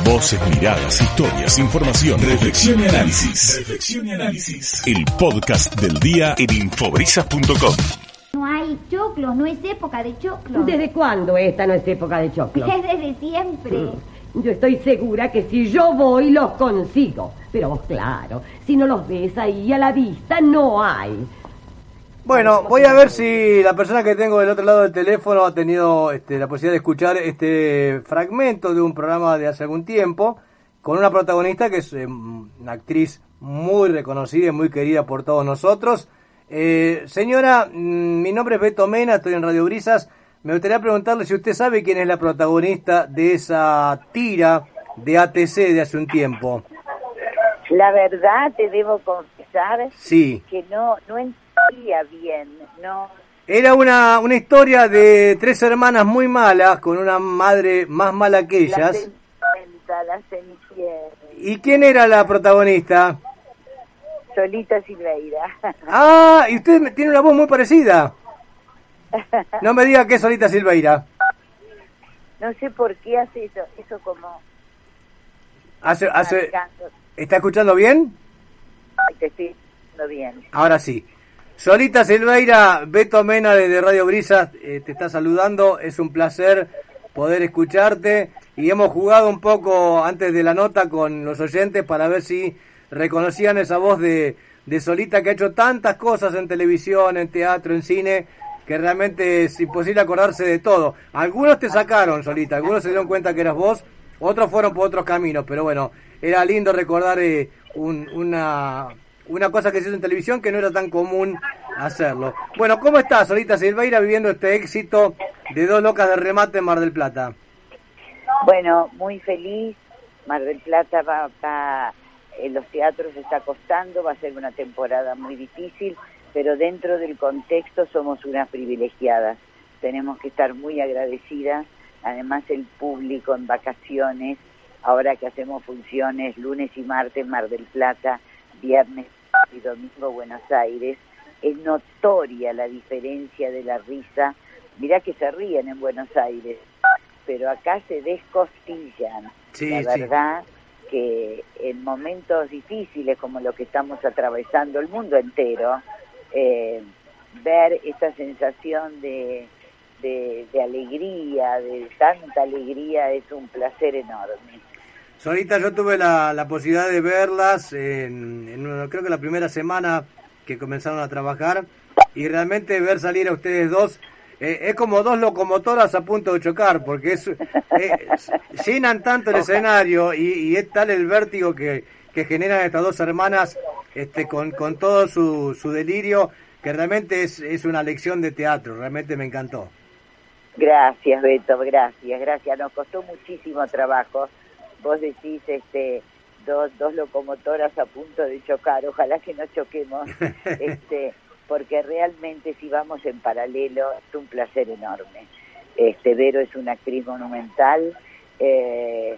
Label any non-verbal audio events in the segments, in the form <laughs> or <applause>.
Voces, miradas, historias, información, reflexión y análisis. Reflexión y análisis. El podcast del día en infobrisas.com. No hay choclos, no es época de choclos. ¿Desde cuándo esta no es época de choclo? Es desde siempre. Yo estoy segura que si yo voy los consigo. Pero vos, claro, si no los ves ahí a la vista, no hay. Bueno, voy a ver si la persona que tengo del otro lado del teléfono ha tenido este, la posibilidad de escuchar este fragmento de un programa de hace algún tiempo con una protagonista que es eh, una actriz muy reconocida y muy querida por todos nosotros. Eh, señora, mm, mi nombre es Beto Mena, estoy en Radio Brisas. Me gustaría preguntarle si usted sabe quién es la protagonista de esa tira de ATC de hace un tiempo. La verdad te debo confesar Sí. que no no entendía bien, no Era una, una historia de tres hermanas muy malas, con una madre más mala que la ellas. La ¿Y quién era la protagonista? Solita Silveira. <laughs> Ah, y usted tiene una voz muy parecida. No me diga que es Solita Silveira. no sé por qué hace eso, eso como Hace, hace. ¿Está escuchando bien? Ay, te estoy diciendo bien. Ahora sí. Solita Silveira, Beto Mena desde Radio Brisas eh, te está saludando. Es un placer poder escucharte. Y hemos jugado un poco antes de la nota con los oyentes para ver si reconocían esa voz de, de Solita que ha hecho tantas cosas en televisión, en teatro, en cine, que realmente es imposible acordarse de todo. Algunos te sacaron, Solita, algunos se dieron cuenta que eras vos, otros fueron por otros caminos, pero bueno, era lindo recordar eh, un- una, una cosa que se hizo en televisión que no era tan común hacerlo. Bueno, ¿cómo estás, Solita Silveira, viviendo este éxito de dos locas de remate en Mar del Plata? Bueno, muy feliz. Mar del Plata va, va en los teatros está costando, va a ser una temporada muy difícil, pero dentro del contexto somos unas privilegiadas. Tenemos que estar muy agradecidas. Además, el público en vacaciones, ahora que hacemos funciones lunes y martes Mar del Plata, viernes y domingo Buenos Aires, es notoria la diferencia de la risa. Mirá que se ríen en Buenos Aires, pero acá se descostillan. Sí, la sí. verdad que en momentos difíciles como lo que estamos atravesando el mundo entero, eh, ver esta sensación de, de, de alegría, de tanta alegría, es un placer enorme. Solita, yo tuve la, la posibilidad de verlas en, en creo que la primera semana que comenzaron a trabajar y realmente ver salir a ustedes dos eh, es como dos locomotoras a punto de chocar porque es, eh, llenan tanto el escenario y, y es tal el vértigo que, que generan estas dos hermanas este, con, con todo su, su delirio que realmente es, es una lección de teatro, realmente me encantó. Gracias, Beto, gracias, gracias. Nos costó muchísimo trabajo. Vos decís, este, dos, dos locomotoras a punto de chocar. Ojalá que no choquemos, <laughs> este, porque realmente si vamos en paralelo es un placer enorme. Este, Vero es una actriz monumental, eh,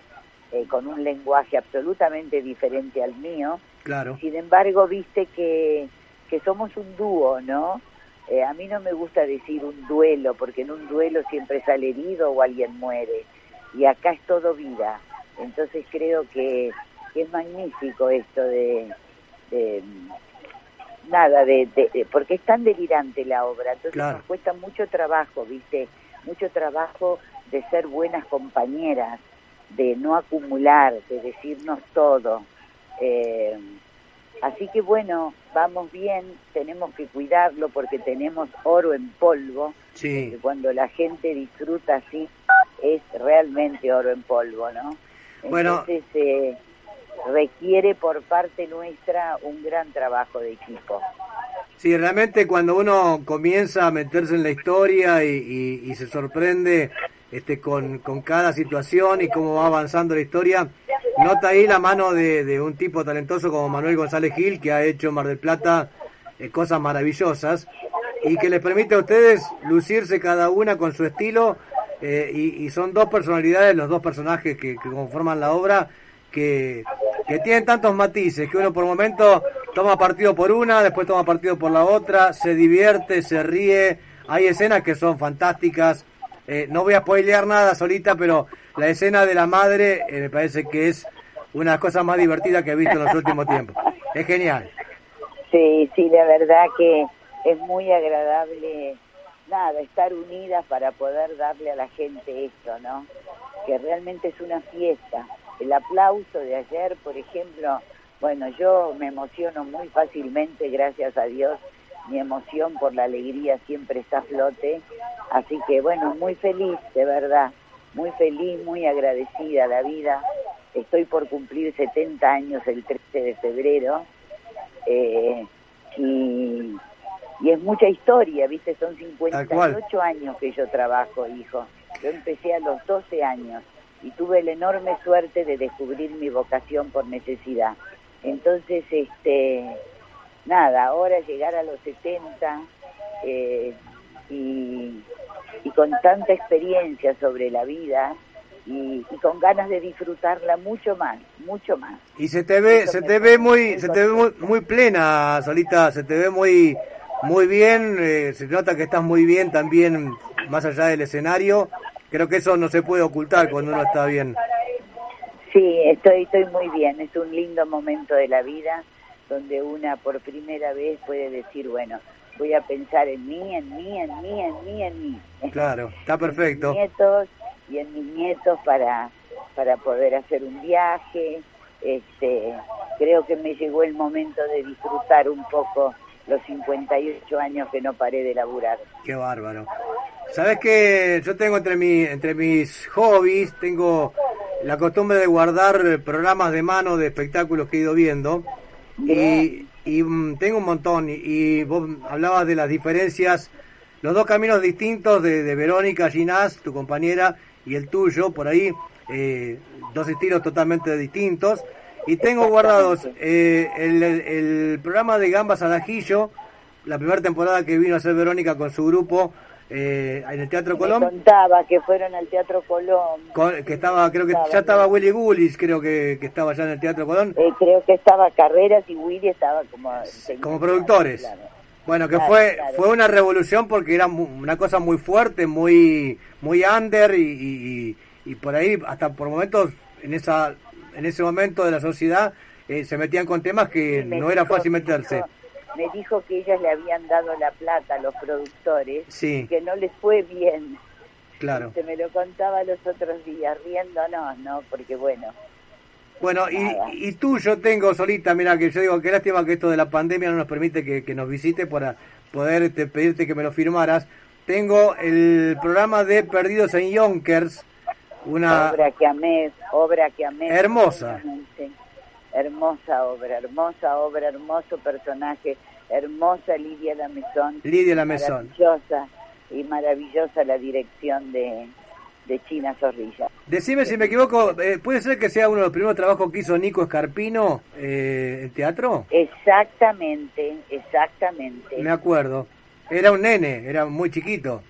eh, con un lenguaje absolutamente diferente al mío. Claro. Sin embargo, viste que, que somos un dúo, ¿no? Eh, a mí no me gusta decir un duelo, porque en un duelo siempre sale herido o alguien muere. Y acá es todo vida. Entonces creo que, que es magnífico esto de... de, nada, de, de- de- porque es tan delirante la obra. Entonces Claro. nos cuesta mucho trabajo, ¿viste? Mucho trabajo de ser buenas compañeras, de no acumular, de decirnos todo. Eh, así que bueno, vamos bien, tenemos que cuidarlo porque tenemos oro en polvo, Sí. que cuando la gente disfruta así es realmente oro en polvo, ¿no? Bueno. Entonces eh, requiere por parte nuestra un gran trabajo de equipo. Sí, realmente cuando uno comienza a meterse en la historia y, y- y se sorprende este, con, con cada situación y cómo va avanzando la historia, nota ahí la mano de, de un tipo talentoso como Manuel González Gil, que ha hecho en Mar del Plata eh, cosas maravillosas y que les permite a ustedes lucirse cada una con su estilo eh, y, son dos personalidades, los dos personajes que, que conforman la obra, que, que tienen tantos matices, que uno por momento toma partido por una, después toma partido por la otra, se divierte, se ríe, hay escenas que son fantásticas, Eh, no voy a spoilear nada solita, pero la escena de la madre eh, me parece que es una de las cosas más divertidas que he visto en los últimos tiempos. Es genial. Sí, sí, la verdad que es muy agradable, nada, estar unidas para poder darle a la gente esto, ¿no? Que realmente es una fiesta. El aplauso de ayer, por ejemplo, bueno, yo me emociono muy fácilmente, gracias a Dios, mi emoción por la alegría siempre está a flote, así que bueno, muy feliz, de verdad, muy feliz, muy agradecida la vida. Estoy por cumplir 70 años el 13 de febrero eh, y, y es mucha historia, ¿viste? Son 58 años que yo trabajo, hijo. Yo empecé a los 12 años y tuve la enorme suerte de descubrir mi vocación por necesidad. Entonces, este, nada, ahora llegar a los 70 eh, y, y, con tanta experiencia sobre la vida y, y, con ganas de disfrutarla mucho más, mucho más. Y se te ve, se te ve muy, se te ve muy, muy, plena, Solita, se te ve muy, muy bien, eh, se nota que estás muy bien también más allá del escenario. Creo que eso no se puede ocultar cuando uno está bien. Sí, estoy, estoy muy bien. Es un lindo momento de la vida donde una por primera vez puede decir, bueno, voy a pensar en mí, en mí, en mí, en mí, en mí. <laughs> Claro, está perfecto. En mis nietos y en mis nietos para, para poder hacer un viaje. Este, creo que me llegó el momento de disfrutar un poco los 58 años que no paré de laburar. Qué bárbaro. Sabes que yo tengo entre mi, entre mis hobbies tengo la costumbre de guardar programas de mano de espectáculos que he ido viendo y, y um, tengo un montón y, y, vos hablabas de las diferencias, los dos caminos distintos de, de Verónica Ginás, tu compañera, y el tuyo, por ahí, eh, dos estilos totalmente distintos. Y tengo guardados eh, el, el, programa de Gambas al Ajillo, la primera temporada que vino a ser Verónica con su grupo, eh, en el Teatro Colón. Me contaba que fueron al Teatro Colón. Con, que estaba, creo que estaba, ya estaba Willy Gullis, creo que, que, estaba ya en el Teatro Colón. Eh, creo que estaba Carreras y Willy estaba como... Como productores. Claro. Bueno, que claro, fue claro. fue una revolución porque era una cosa muy fuerte, muy muy under y, y, y por ahí hasta por momentos en esa en ese momento de la sociedad eh, se metían con temas que no era fácil meterse. dijo- me dijo que ellas le habían dado la plata a los productores Sí. y que no les fue bien. Claro. Se me lo contaba los otros días, riéndonos, ¿no? Porque bueno, Bueno, y, y tú yo tengo solita, mira, que yo digo, qué lástima que esto de la pandemia no nos permite que, que nos visite para poder este, pedirte que me lo firmaras. Tengo el programa de Perdidos en Yonkers, una... obra que amé, obra que amé. Hermosa. Hermosa obra, hermosa obra, hermoso personaje, hermosa Lidia Lamezón. Lidia Lamezón. Maravillosa y maravillosa la dirección de, de China Zorrilla. Decime si me equivoco, eh, ¿puede ser que sea uno de los primeros trabajos que hizo Nico Escarpino eh, en teatro? Exactamente, exactamente, Me acuerdo. Era un nene, era muy chiquito.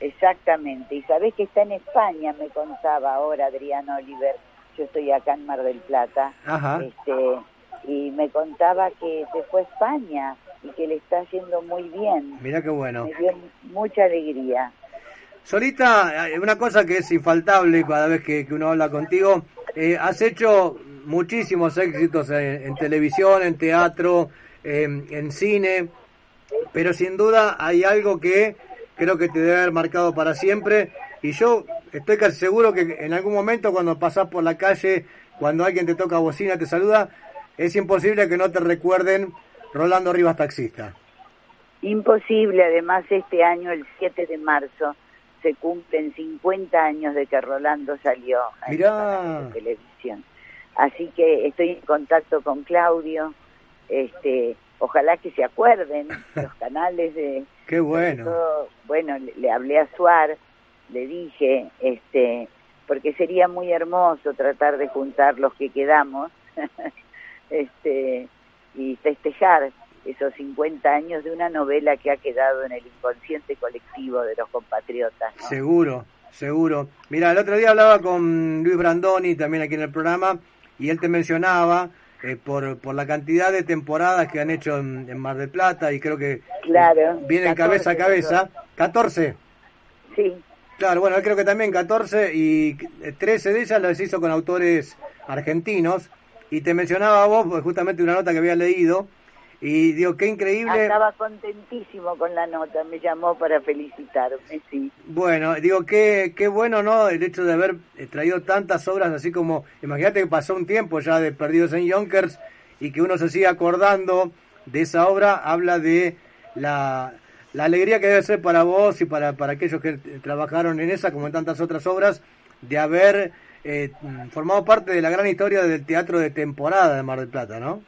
Exactamente. Y sabés que está en España, me contaba ahora Adrián Oliver. Yo estoy acá en Mar del Plata. Ajá. Este, y me contaba que se fue a España y que le está yendo muy bien. Mirá qué bueno. Me dio mucha alegría. Solita, eh, una cosa que es infaltable cada vez que, que uno habla contigo, eh, has hecho muchísimos éxitos en, en televisión, en teatro, en, en cine, pero sin duda hay algo que creo que te debe haber marcado para siempre y yo estoy casi seguro que en algún momento cuando pasás por la calle, cuando alguien te toca bocina, te saluda, es imposible que no te recuerden Rolando Rivas Taxista. Imposible, además este año, el 7 de marzo, se cumplen 50 años de que Rolando salió a la televisión. Así que estoy en contacto con Claudio, este, ojalá que se acuerden <laughs> los canales de... Qué bueno. todo. bueno, le, le hablé a Suar, le dije, este, porque sería muy hermoso tratar de juntar los que quedamos, <laughs> este, y festejar esos 50 años de una novela que ha quedado en el inconsciente colectivo de los compatriotas. ¿no? Seguro, seguro. Mira, el otro día hablaba con Luis Brandoni, también aquí en el programa, y él te mencionaba eh, por, por la cantidad de temporadas que han hecho en, en Mar del Plata, y creo que Claro, vienen 14 cabeza a cabeza. 14. Sí, Claro, bueno, creo que también 14 y 13 de ellas las hizo con autores argentinos. Y te mencionaba vos, pues, justamente una nota que había leído, y digo, qué increíble. Estaba contentísimo con la nota, me llamó para felicitarme, sí. Bueno, digo, qué, qué bueno, ¿no? El hecho de haber eh, traído tantas obras, así como, imagínate que pasó un tiempo ya de Perdidos en Yonkers y que uno se sigue acordando de esa obra, habla de la, la alegría que debe ser para vos y para, para aquellos que trabajaron en esa, como en tantas otras obras, de haber eh, formado parte de la gran historia del teatro de temporada de Mar del Plata, ¿no?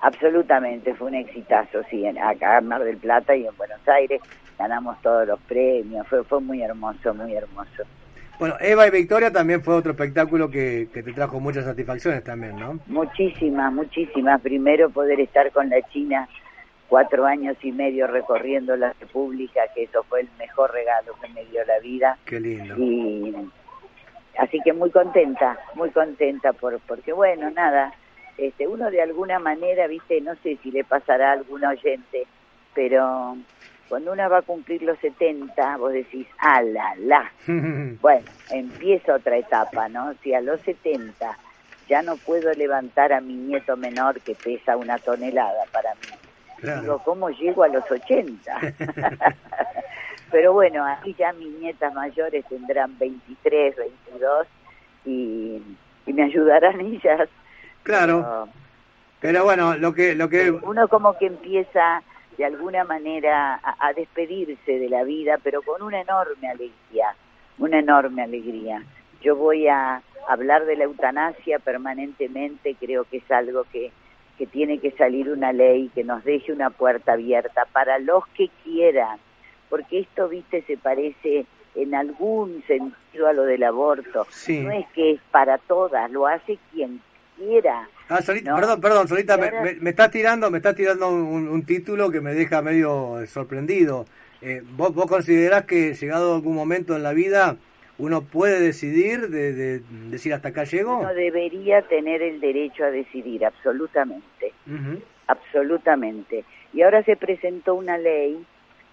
Absolutamente, fue un exitazo, sí, en, acá en Mar del Plata y en Buenos Aires ganamos todos los premios, fue, fue muy hermoso, muy hermoso. Bueno, Eva y Victoria también fue otro espectáculo que, que te trajo muchas satisfacciones también, ¿no? Muchísimas, muchísimas. Primero poder estar con la China cuatro años y medio recorriendo la República, que eso fue el mejor regalo que me dio la vida. Qué lindo. Y así que muy contenta, muy contenta por porque bueno, nada, este, uno de alguna manera, viste, no sé si le pasará a algún oyente, pero cuando uno va a cumplir los 70, vos decís, ¡ah, la, la! <laughs> bueno, empieza otra etapa, ¿no? Si a los 70 ya no puedo levantar a mi nieto menor que pesa una tonelada para mí, digo, ¿cómo llego a los 80? <laughs> <laughs> pero bueno, ahí ya mis nietas mayores tendrán 23, 22 y, y me ayudarán ellas Claro. Pero bueno, lo que lo que uno como que empieza de alguna manera a, despedirse de la vida, pero con una enorme alegría, una enorme alegría. Yo voy a hablar de la eutanasia permanentemente, creo que es algo que, que tiene que salir una ley que nos deje una puerta abierta para los que quieran, porque esto, viste, se parece en algún sentido a lo del aborto. No es que es para todas, lo hace quien Ah, perdón, perdón, Solita, me, me, está tirando, me está tirando un, título que me deja medio sorprendido. Eh, ¿vos, ¿Vos considerás que llegado algún momento en la vida uno puede decidir de, decir hasta acá llego? Uno debería tener el derecho a decidir, absolutamente. Absolutamente. Y ahora se presentó una ley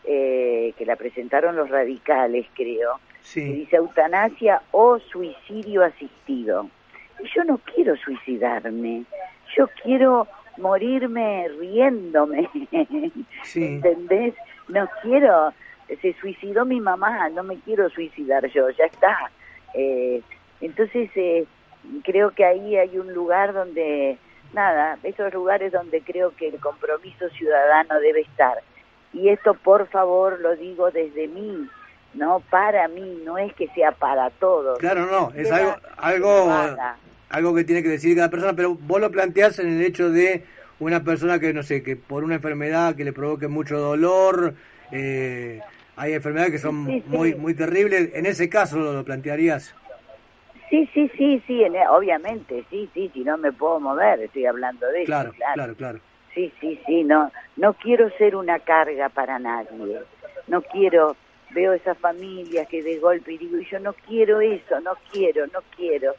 eh, que la presentaron los radicales, creo, que dice eutanasia o suicidio asistido yo no quiero suicidarme, yo quiero morirme riéndome, <laughs> ¿entendés? No quiero, se suicidó mi mamá, no me quiero suicidar yo, ya está. Eh, entonces, eh, creo que ahí hay un lugar donde, nada, esos lugares donde creo que el compromiso ciudadano debe estar. Y esto, por favor, lo digo desde mí, no para mí, no es que sea para todos. Claro, no, es algo, algo, algo que tiene que decir cada persona, pero vos lo planteás en el hecho de una persona que, no sé, que por una enfermedad que le provoque mucho dolor, eh, hay enfermedades que son muy muy terribles, en ese caso lo, plantearías. Sí, sí, sí, sí, obviamente, sí, sí, si no me puedo mover, estoy hablando de claro, eso. Claro, claro, claro. Sí, sí, sí, no, no quiero ser una carga para nadie, no quiero, veo esas familias que de golpe y digo, yo no quiero eso, no quiero, no quiero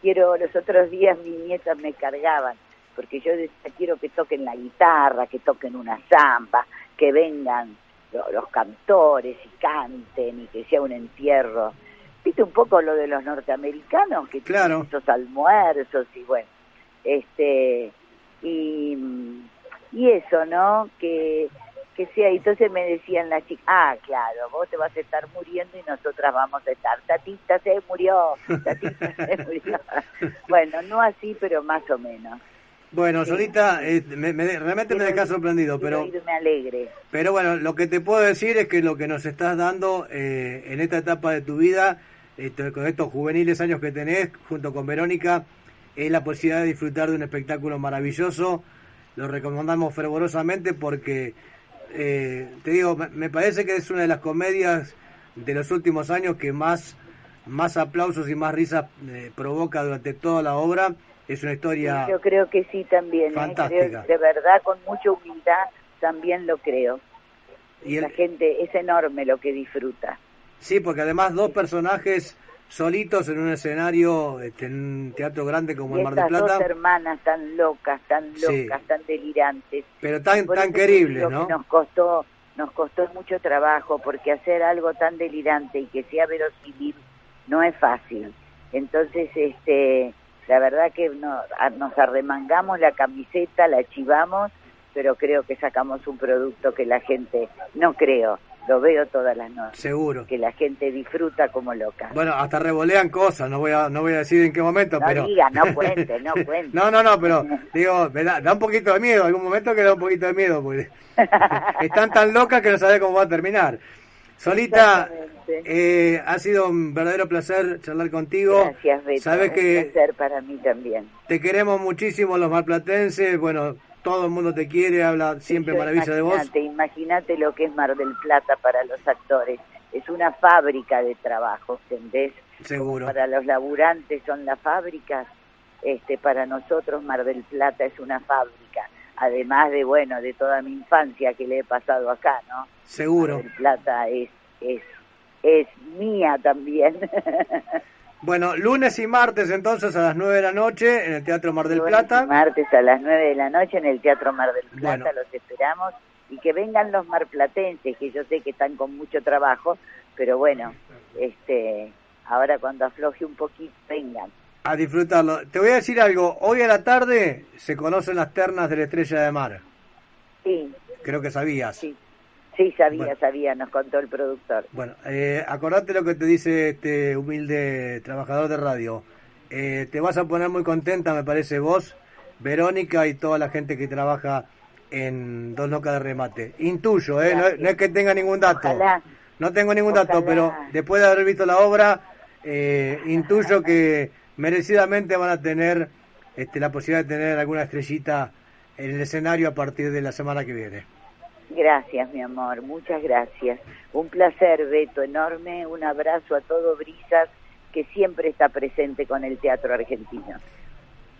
quiero, los otros días mis nietas me cargaban, porque yo decía, quiero que toquen la guitarra, que toquen una samba, que vengan los, cantores y canten y que sea un entierro. ¿Viste un poco lo de los norteamericanos que claro. tienen esos almuerzos y bueno, este y, y eso, ¿no? Que que sea. Entonces me decían las chicas, ah, claro, vos te vas a estar muriendo y nosotras vamos a estar. Tatita se murió, Tatita se <laughs> murió. bueno, no así, pero más o menos. Bueno, Solita, eh, me, realmente me dejas sorprendido, pero... Me alegre. Pero bueno, lo que te puedo decir es que lo que nos estás dando eh, en esta etapa de tu vida, este, con estos juveniles años que tenés, junto con Verónica, es la posibilidad de disfrutar de un espectáculo maravilloso. Lo recomendamos fervorosamente porque eh, te digo, me parece que es una de las comedias de los últimos años que más, más aplausos y más risas eh, provoca durante toda la obra. Es una historia. yo creo que sí también. ¿eh? Fantástica. de verdad, con mucha humildad, también lo creo. Y la gente es enorme lo que disfruta. Sí, porque además dos personajes solitos en un escenario, este, en un teatro grande como el Mar del Plata. dos hermanas tan locas, tan locas, tan delirantes. Pero tan, tan queribles, ¿no? nos costó nos costó mucho trabajo porque hacer algo tan delirante y que sea verosímil no es fácil. Entonces, este, la verdad que no, nos arremangamos la camiseta, la chivamos, pero creo que sacamos un producto que la gente, no creo, lo veo todas las noches. Seguro. Que la gente disfruta como loca. Bueno, hasta revolean cosas, no voy a no voy a decir en qué momento, no pero... Diga, no cuente, no <laughs> cuente. no, no, no, pero digo, da, da, un poquito de miedo, algún momento que da un poquito de miedo, porque <laughs> están tan locas que no sabes cómo va a terminar. Solita, eh, ha sido un verdadero placer charlar contigo. Gracias, Beto. Sabes un que placer para mí también. Te queremos muchísimo los marplatenses, bueno, todo el mundo te quiere, habla siempre maravilla de vos. Imagínate lo que es Mar del Plata para los actores. Es una fábrica de trabajo, ¿entendés? Seguro. Para los laburantes son las fábricas, este, para nosotros Mar del Plata es una fábrica. Además de, bueno, de toda mi infancia que le he pasado acá, ¿no? Seguro. Mar del Plata es, es, es mía también. <laughs> Bueno, lunes y martes entonces a las 9 de la noche en el Teatro Mar del Plata. martes a las 9 de la noche en el Teatro Mar del Plata, bueno. los esperamos. Y que vengan los marplatenses, que yo sé que están con mucho trabajo, pero bueno, este ahora cuando afloje un poquito, vengan. A disfrutarlo. Te voy a decir algo, hoy a la tarde se conocen las ternas de la Estrella de Mar. Sí. Creo que sabías. Sí. Sí, sabía, bueno. sabía, nos contó el productor. Bueno, eh, acordate lo que te dice este humilde trabajador de radio. Eh, te vas a poner muy contenta, me parece, vos, Verónica y toda la gente que trabaja en Dos Locas de Remate. Intuyo, ¿eh? No, no, es que tenga ningún dato. Ojalá. No tengo ningún dato, pero después de haber visto la obra, eh, intuyo que merecidamente van a tener este, la posibilidad de tener alguna estrellita en el escenario a partir de la semana que viene. Gracias, mi amor, muchas gracias. Un placer, Beto, enorme. Un abrazo a todo Brisas, que siempre está presente con el teatro argentino.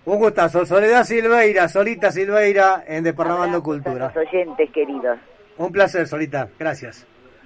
Un gustazo. Soledad Silveira, Solita Silveira, en Desparramando Abrazo a Cultura. los oyentes queridos. Un placer, Solita. Gracias.